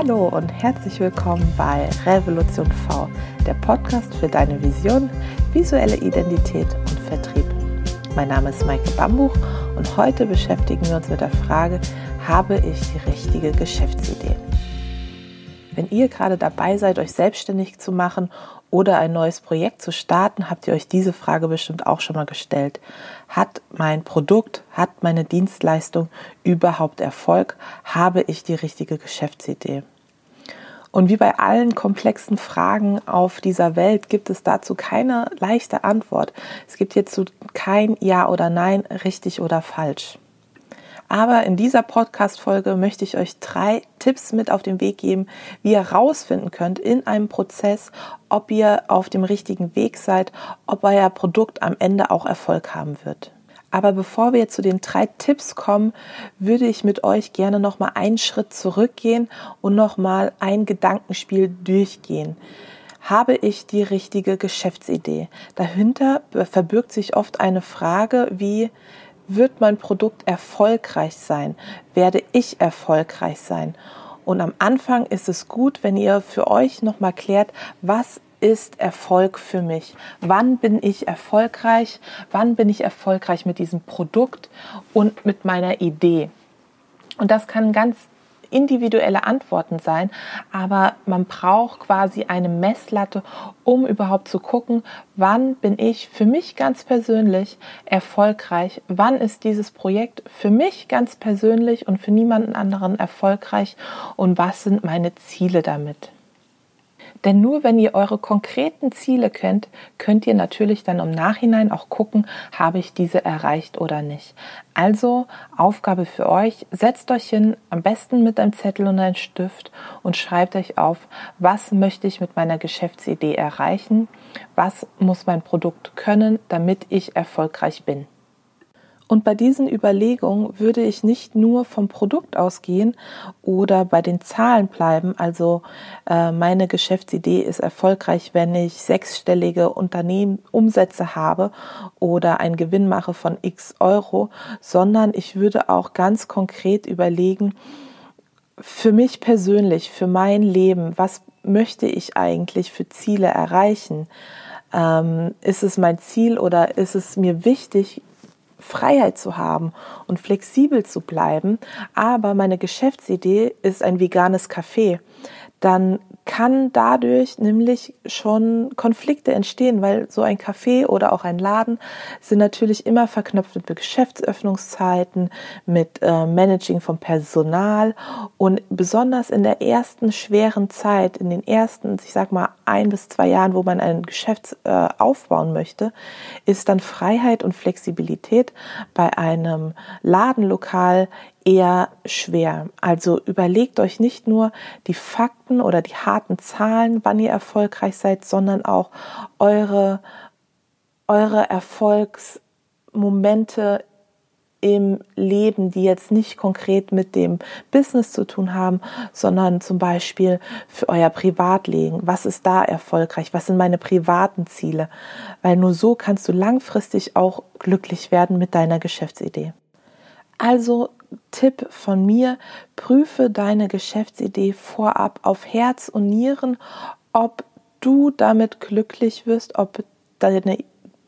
Hallo und herzlich willkommen bei Revolution V, der Podcast für deine Vision, visuelle Identität und Vertrieb. Mein Name ist Maike Bambuch und heute beschäftigen wir uns mit der Frage, habe ich die richtige Geschäftsidee? Wenn ihr gerade dabei seid, euch selbstständig zu machen oder ein neues Projekt zu starten, habt ihr euch diese Frage bestimmt auch schon mal gestellt. Hat mein Produkt, hat meine Dienstleistung überhaupt Erfolg? Habe ich die richtige Geschäftsidee? Und wie bei allen komplexen Fragen auf dieser Welt gibt es dazu keine leichte Antwort. Es gibt hierzu kein Ja oder Nein, richtig oder falsch. Aber in dieser Podcast-Folge möchte ich euch drei Tipps mit auf den Weg geben, wie ihr herausfinden könnt in einem Prozess, ob ihr auf dem richtigen Weg seid, ob euer Produkt am Ende auch Erfolg haben wird. Aber bevor wir zu den drei Tipps kommen, würde ich mit euch gerne noch mal einen Schritt zurückgehen und noch mal ein Gedankenspiel durchgehen. Habe ich die richtige Geschäftsidee? Dahinter verbirgt sich oft eine Frage wie wird mein Produkt erfolgreich sein? Werde ich erfolgreich sein? Und am Anfang ist es gut, wenn ihr für euch nochmal klärt, was ist Erfolg für mich? Wann bin ich erfolgreich? Wann bin ich erfolgreich mit diesem Produkt und mit meiner Idee? Und das kann ganz individuelle Antworten sein, aber man braucht quasi eine Messlatte, um überhaupt zu gucken, wann bin ich für mich ganz persönlich erfolgreich, wann ist dieses Projekt für mich ganz persönlich und für niemanden anderen erfolgreich und was sind meine Ziele damit. Denn nur wenn ihr eure konkreten Ziele kennt, könnt ihr natürlich dann im Nachhinein auch gucken, habe ich diese erreicht oder nicht. Also Aufgabe für euch, setzt euch hin, am besten mit einem Zettel und einem Stift und schreibt euch auf, was möchte ich mit meiner Geschäftsidee erreichen, was muss mein Produkt können, damit ich erfolgreich bin. Und bei diesen Überlegungen würde ich nicht nur vom Produkt ausgehen oder bei den Zahlen bleiben. Also äh, meine Geschäftsidee ist erfolgreich, wenn ich sechsstellige Unternehmen Umsätze habe oder einen Gewinn mache von x Euro, sondern ich würde auch ganz konkret überlegen, für mich persönlich, für mein Leben, was möchte ich eigentlich für Ziele erreichen? Ähm, ist es mein Ziel oder ist es mir wichtig, Freiheit zu haben und flexibel zu bleiben, aber meine Geschäftsidee ist ein veganes Café, dann kann dadurch nämlich schon Konflikte entstehen, weil so ein Café oder auch ein Laden sind natürlich immer verknüpft mit Geschäftsöffnungszeiten, mit äh, Managing vom Personal und besonders in der ersten schweren Zeit, in den ersten, ich sag mal ein bis zwei Jahren, wo man ein Geschäft äh, aufbauen möchte, ist dann Freiheit und Flexibilität bei einem Ladenlokal eher schwer. Also überlegt euch nicht nur die Fakten oder die harten Zahlen, wann ihr erfolgreich seid, sondern auch eure, eure Erfolgsmomente im Leben, die jetzt nicht konkret mit dem Business zu tun haben, sondern zum Beispiel für euer Privatleben. Was ist da erfolgreich? Was sind meine privaten Ziele? Weil nur so kannst du langfristig auch glücklich werden mit deiner Geschäftsidee. Also Tipp von mir, prüfe deine Geschäftsidee vorab auf Herz und Nieren, ob du damit glücklich wirst, ob deine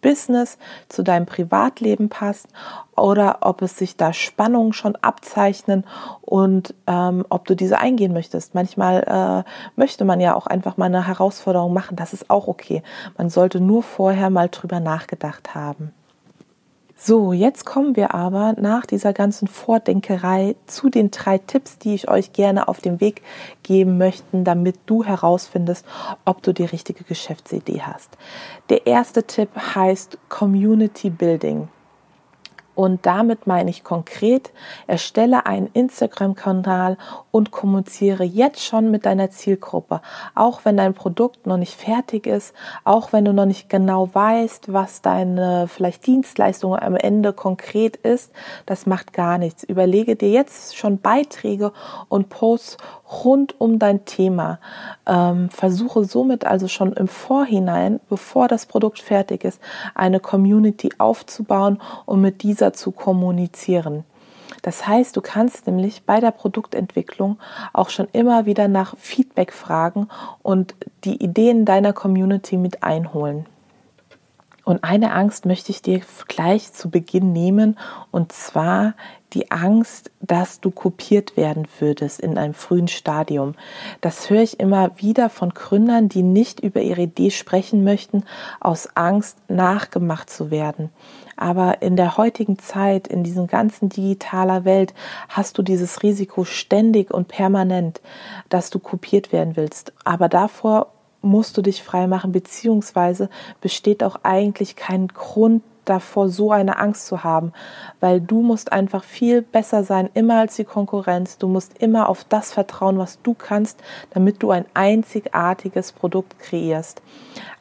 Business zu deinem Privatleben passt oder ob es sich da Spannungen schon abzeichnen und ähm, ob du diese eingehen möchtest. Manchmal äh, möchte man ja auch einfach mal eine Herausforderung machen, das ist auch okay. Man sollte nur vorher mal drüber nachgedacht haben. So, jetzt kommen wir aber nach dieser ganzen Vordenkerei zu den drei Tipps, die ich euch gerne auf den Weg geben möchte, damit du herausfindest, ob du die richtige Geschäftsidee hast. Der erste Tipp heißt Community Building. Und damit meine ich konkret, erstelle einen Instagram-Kanal und kommuniziere jetzt schon mit deiner Zielgruppe. Auch wenn dein Produkt noch nicht fertig ist, auch wenn du noch nicht genau weißt, was deine vielleicht Dienstleistung am Ende konkret ist, das macht gar nichts. Überlege dir jetzt schon Beiträge und Posts rund um dein Thema. Ähm, versuche somit also schon im Vorhinein, bevor das Produkt fertig ist, eine Community aufzubauen und mit dieser zu kommunizieren. Das heißt, du kannst nämlich bei der Produktentwicklung auch schon immer wieder nach Feedback fragen und die Ideen deiner Community mit einholen. Und eine Angst möchte ich dir gleich zu Beginn nehmen, und zwar die Angst, dass du kopiert werden würdest in einem frühen Stadium. Das höre ich immer wieder von Gründern, die nicht über ihre Idee sprechen möchten, aus Angst nachgemacht zu werden. Aber in der heutigen Zeit, in diesem ganzen digitaler Welt, hast du dieses Risiko ständig und permanent, dass du kopiert werden willst. Aber davor musst du dich frei machen, beziehungsweise besteht auch eigentlich kein Grund davor, so eine Angst zu haben, weil du musst einfach viel besser sein, immer als die Konkurrenz. Du musst immer auf das vertrauen, was du kannst, damit du ein einzigartiges Produkt kreierst.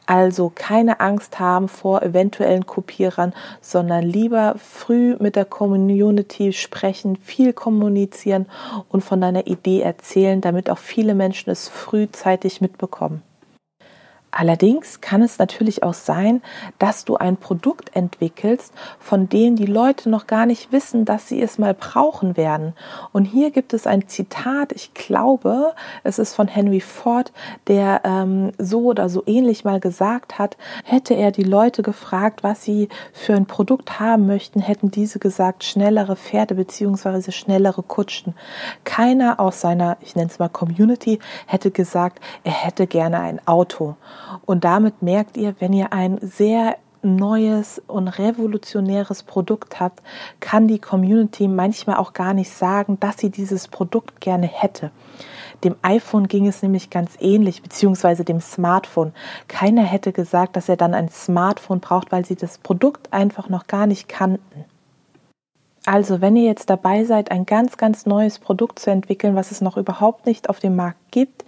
Also keine Angst haben vor eventuellen Kopierern, sondern lieber früh mit der Community sprechen, viel kommunizieren und von deiner Idee erzählen, damit auch viele Menschen es frühzeitig mitbekommen. Allerdings kann es natürlich auch sein, dass du ein Produkt entwickelst, von dem die Leute noch gar nicht wissen, dass sie es mal brauchen werden. Und hier gibt es ein Zitat, ich glaube, es ist von Henry Ford, der ähm, so oder so ähnlich mal gesagt hat, hätte er die Leute gefragt, was sie für ein Produkt haben möchten, hätten diese gesagt, schnellere Pferde bzw. schnellere Kutschen. Keiner aus seiner, ich nenne es mal Community, hätte gesagt, er hätte gerne ein Auto. Und damit merkt ihr, wenn ihr ein sehr neues und revolutionäres Produkt habt, kann die Community manchmal auch gar nicht sagen, dass sie dieses Produkt gerne hätte. Dem iPhone ging es nämlich ganz ähnlich, beziehungsweise dem Smartphone. Keiner hätte gesagt, dass er dann ein Smartphone braucht, weil sie das Produkt einfach noch gar nicht kannten. Also, wenn ihr jetzt dabei seid, ein ganz, ganz neues Produkt zu entwickeln, was es noch überhaupt nicht auf dem Markt gibt,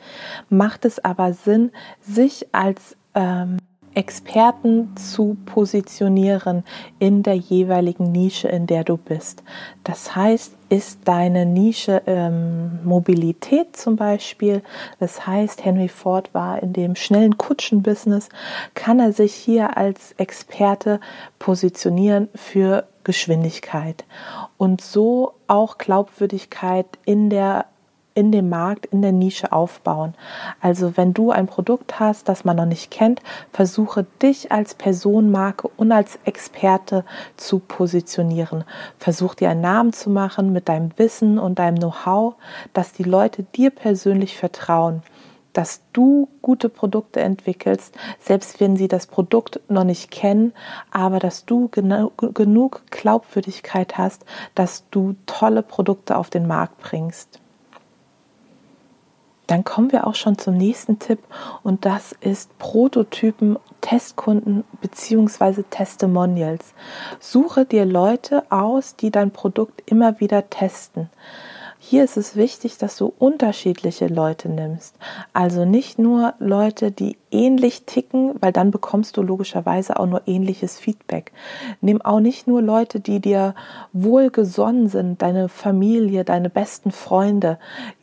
macht es aber Sinn, sich als ähm, Experten zu positionieren in der jeweiligen Nische, in der du bist. Das heißt, ist deine Nische ähm, Mobilität zum Beispiel. Das heißt, Henry Ford war in dem schnellen Kutschenbusiness, kann er sich hier als Experte positionieren für Geschwindigkeit und so auch Glaubwürdigkeit in der in dem Markt, in der Nische aufbauen. Also wenn du ein Produkt hast, das man noch nicht kennt, versuche dich als Personenmarke und als Experte zu positionieren. Versuch dir einen Namen zu machen mit deinem Wissen und deinem Know-how, dass die Leute dir persönlich vertrauen dass du gute Produkte entwickelst, selbst wenn sie das Produkt noch nicht kennen, aber dass du genug Glaubwürdigkeit hast, dass du tolle Produkte auf den Markt bringst. Dann kommen wir auch schon zum nächsten Tipp und das ist Prototypen, Testkunden bzw. Testimonials. Suche dir Leute aus, die dein Produkt immer wieder testen. Hier ist es wichtig, dass du unterschiedliche Leute nimmst. Also nicht nur Leute, die ähnlich ticken, weil dann bekommst du logischerweise auch nur ähnliches Feedback. Nimm auch nicht nur Leute, die dir wohlgesonnen sind, deine Familie, deine besten Freunde.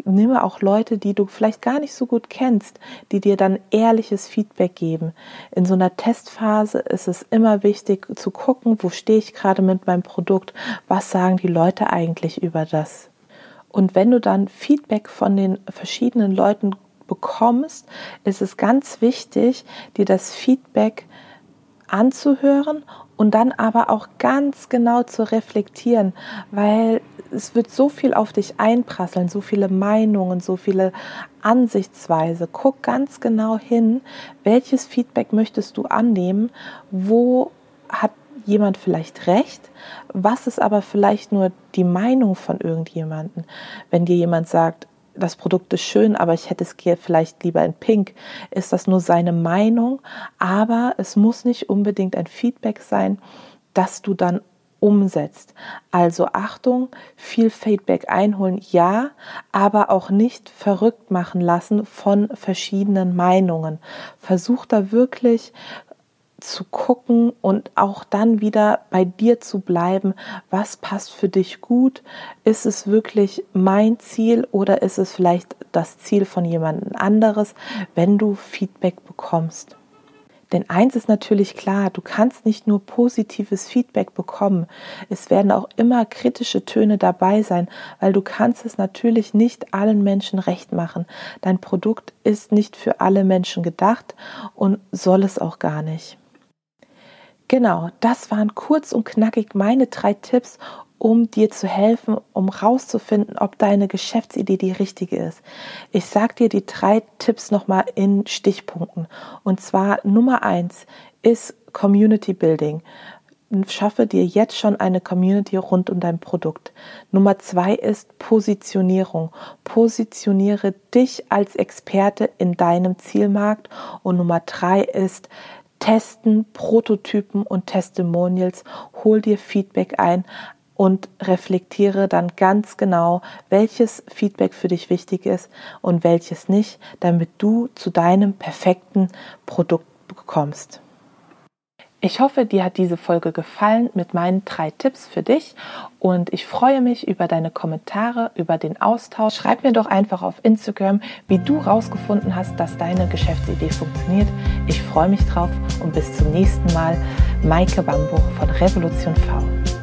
Nimm auch Leute, die du vielleicht gar nicht so gut kennst, die dir dann ehrliches Feedback geben. In so einer Testphase ist es immer wichtig zu gucken, wo stehe ich gerade mit meinem Produkt, was sagen die Leute eigentlich über das. Und wenn du dann Feedback von den verschiedenen Leuten bekommst, ist es ganz wichtig, dir das Feedback anzuhören und dann aber auch ganz genau zu reflektieren, weil es wird so viel auf dich einprasseln, so viele Meinungen, so viele Ansichtsweise. Guck ganz genau hin, welches Feedback möchtest du annehmen, wo hat jemand vielleicht recht, was ist aber vielleicht nur die Meinung von irgendjemanden. Wenn dir jemand sagt, das Produkt ist schön, aber ich hätte es vielleicht lieber in Pink, ist das nur seine Meinung, aber es muss nicht unbedingt ein Feedback sein, das du dann umsetzt. Also Achtung, viel Feedback einholen, ja, aber auch nicht verrückt machen lassen von verschiedenen Meinungen. Versuch da wirklich zu gucken und auch dann wieder bei dir zu bleiben, was passt für dich gut? Ist es wirklich mein Ziel oder ist es vielleicht das Ziel von jemand anderes, wenn du Feedback bekommst? Denn eins ist natürlich klar, du kannst nicht nur positives Feedback bekommen. Es werden auch immer kritische Töne dabei sein, weil du kannst es natürlich nicht allen Menschen recht machen. Dein Produkt ist nicht für alle Menschen gedacht und soll es auch gar nicht. Genau, das waren kurz und knackig meine drei Tipps, um dir zu helfen, um rauszufinden, ob deine Geschäftsidee die richtige ist. Ich sage dir die drei Tipps nochmal in Stichpunkten. Und zwar Nummer eins ist Community Building. Schaffe dir jetzt schon eine Community rund um dein Produkt. Nummer zwei ist Positionierung. Positioniere dich als Experte in deinem Zielmarkt. Und Nummer drei ist Testen, Prototypen und Testimonials. Hol dir Feedback ein und reflektiere dann ganz genau, welches Feedback für dich wichtig ist und welches nicht, damit du zu deinem perfekten Produkt bekommst. Ich hoffe, dir hat diese Folge gefallen mit meinen drei Tipps für dich und ich freue mich über deine Kommentare, über den Austausch. Schreib mir doch einfach auf Instagram, wie du rausgefunden hast, dass deine Geschäftsidee funktioniert. Ich freue mich drauf und bis zum nächsten Mal. Maike Bambuch von Revolution V.